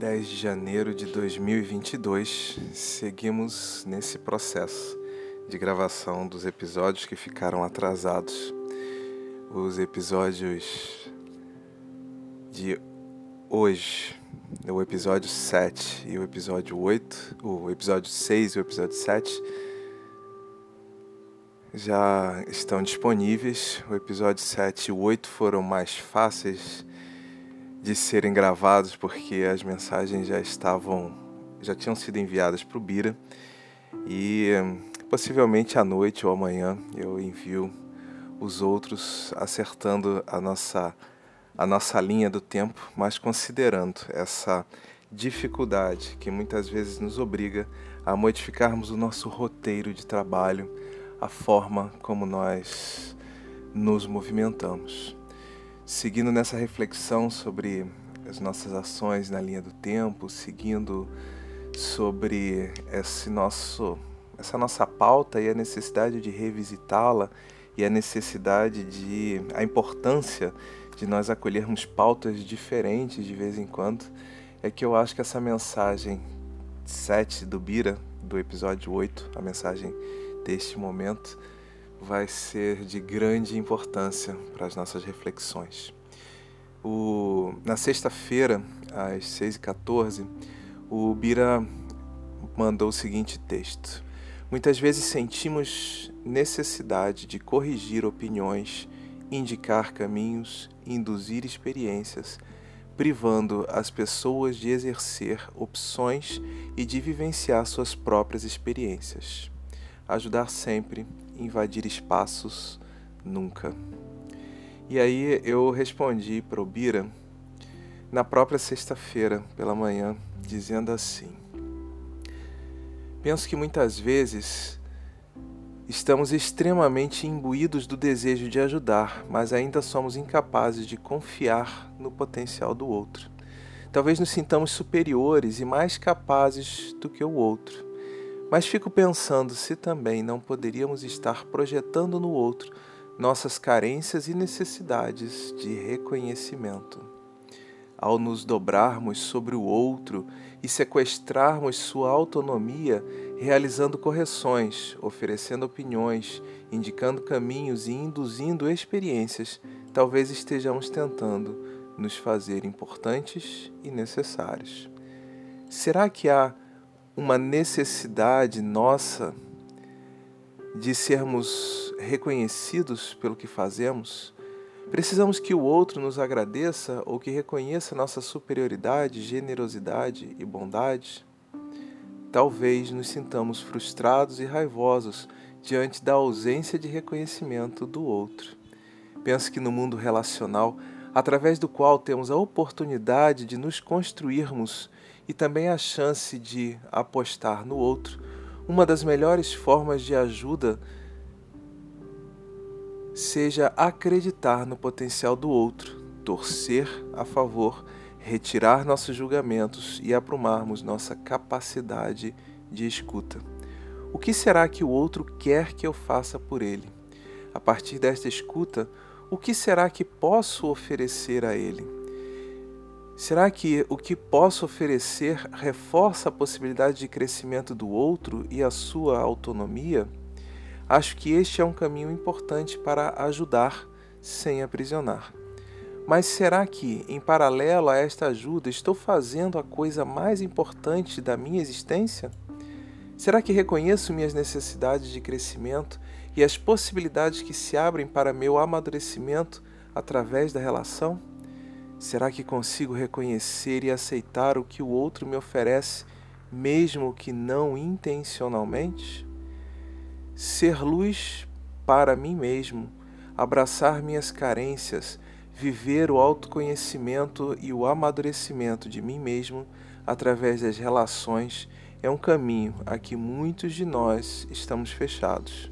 10 de janeiro de 2022, seguimos nesse processo de gravação dos episódios que ficaram atrasados. Os episódios de hoje, o episódio 7 e o episódio 8, o episódio 6 e o episódio 7 já estão disponíveis. O episódio 7 e o 8 foram mais fáceis de serem gravados porque as mensagens já estavam já tinham sido enviadas para o Bira. E possivelmente à noite ou amanhã eu envio os outros acertando a nossa a nossa linha do tempo, mas considerando essa dificuldade que muitas vezes nos obriga a modificarmos o nosso roteiro de trabalho, a forma como nós nos movimentamos seguindo nessa reflexão sobre as nossas ações na linha do tempo, seguindo sobre esse nosso, essa nossa pauta e a necessidade de revisitá-la e a necessidade de a importância de nós acolhermos pautas diferentes de vez em quando, é que eu acho que essa mensagem 7 do Bira, do episódio 8, a mensagem deste momento, vai ser de grande importância para as nossas reflexões. O, na sexta-feira, às 6h14, o Bira mandou o seguinte texto. Muitas vezes sentimos necessidade de corrigir opiniões, indicar caminhos, induzir experiências, privando as pessoas de exercer opções e de vivenciar suas próprias experiências. Ajudar sempre invadir espaços nunca. E aí eu respondi para o Bira na própria sexta-feira pela manhã, dizendo assim: Penso que muitas vezes estamos extremamente imbuídos do desejo de ajudar, mas ainda somos incapazes de confiar no potencial do outro. Talvez nos sintamos superiores e mais capazes do que o outro. Mas fico pensando se também não poderíamos estar projetando no outro nossas carências e necessidades de reconhecimento. Ao nos dobrarmos sobre o outro e sequestrarmos sua autonomia, realizando correções, oferecendo opiniões, indicando caminhos e induzindo experiências, talvez estejamos tentando nos fazer importantes e necessários. Será que há uma necessidade nossa de sermos reconhecidos pelo que fazemos? Precisamos que o outro nos agradeça ou que reconheça nossa superioridade, generosidade e bondade? Talvez nos sintamos frustrados e raivosos diante da ausência de reconhecimento do outro. Penso que no mundo relacional, através do qual temos a oportunidade de nos construirmos e também a chance de apostar no outro, uma das melhores formas de ajuda seja acreditar no potencial do outro, torcer a favor, retirar nossos julgamentos e aprumarmos nossa capacidade de escuta. O que será que o outro quer que eu faça por ele? A partir desta escuta, o que será que posso oferecer a ele? Será que o que posso oferecer reforça a possibilidade de crescimento do outro e a sua autonomia? Acho que este é um caminho importante para ajudar sem aprisionar. Mas será que, em paralelo a esta ajuda, estou fazendo a coisa mais importante da minha existência? Será que reconheço minhas necessidades de crescimento e as possibilidades que se abrem para meu amadurecimento através da relação? Será que consigo reconhecer e aceitar o que o outro me oferece, mesmo que não intencionalmente? Ser luz para mim mesmo, abraçar minhas carências, viver o autoconhecimento e o amadurecimento de mim mesmo através das relações é um caminho a que muitos de nós estamos fechados.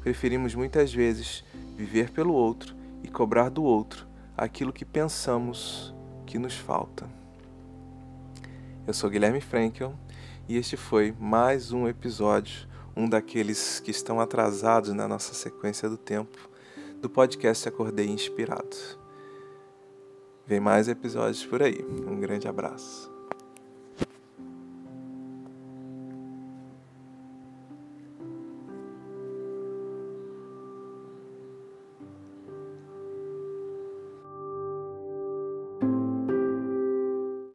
Preferimos muitas vezes viver pelo outro e cobrar do outro aquilo que pensamos que nos falta. Eu sou Guilherme Frankel e este foi mais um episódio, um daqueles que estão atrasados na nossa sequência do tempo, do podcast Acordei Inspirado. Vem mais episódios por aí. Um grande abraço.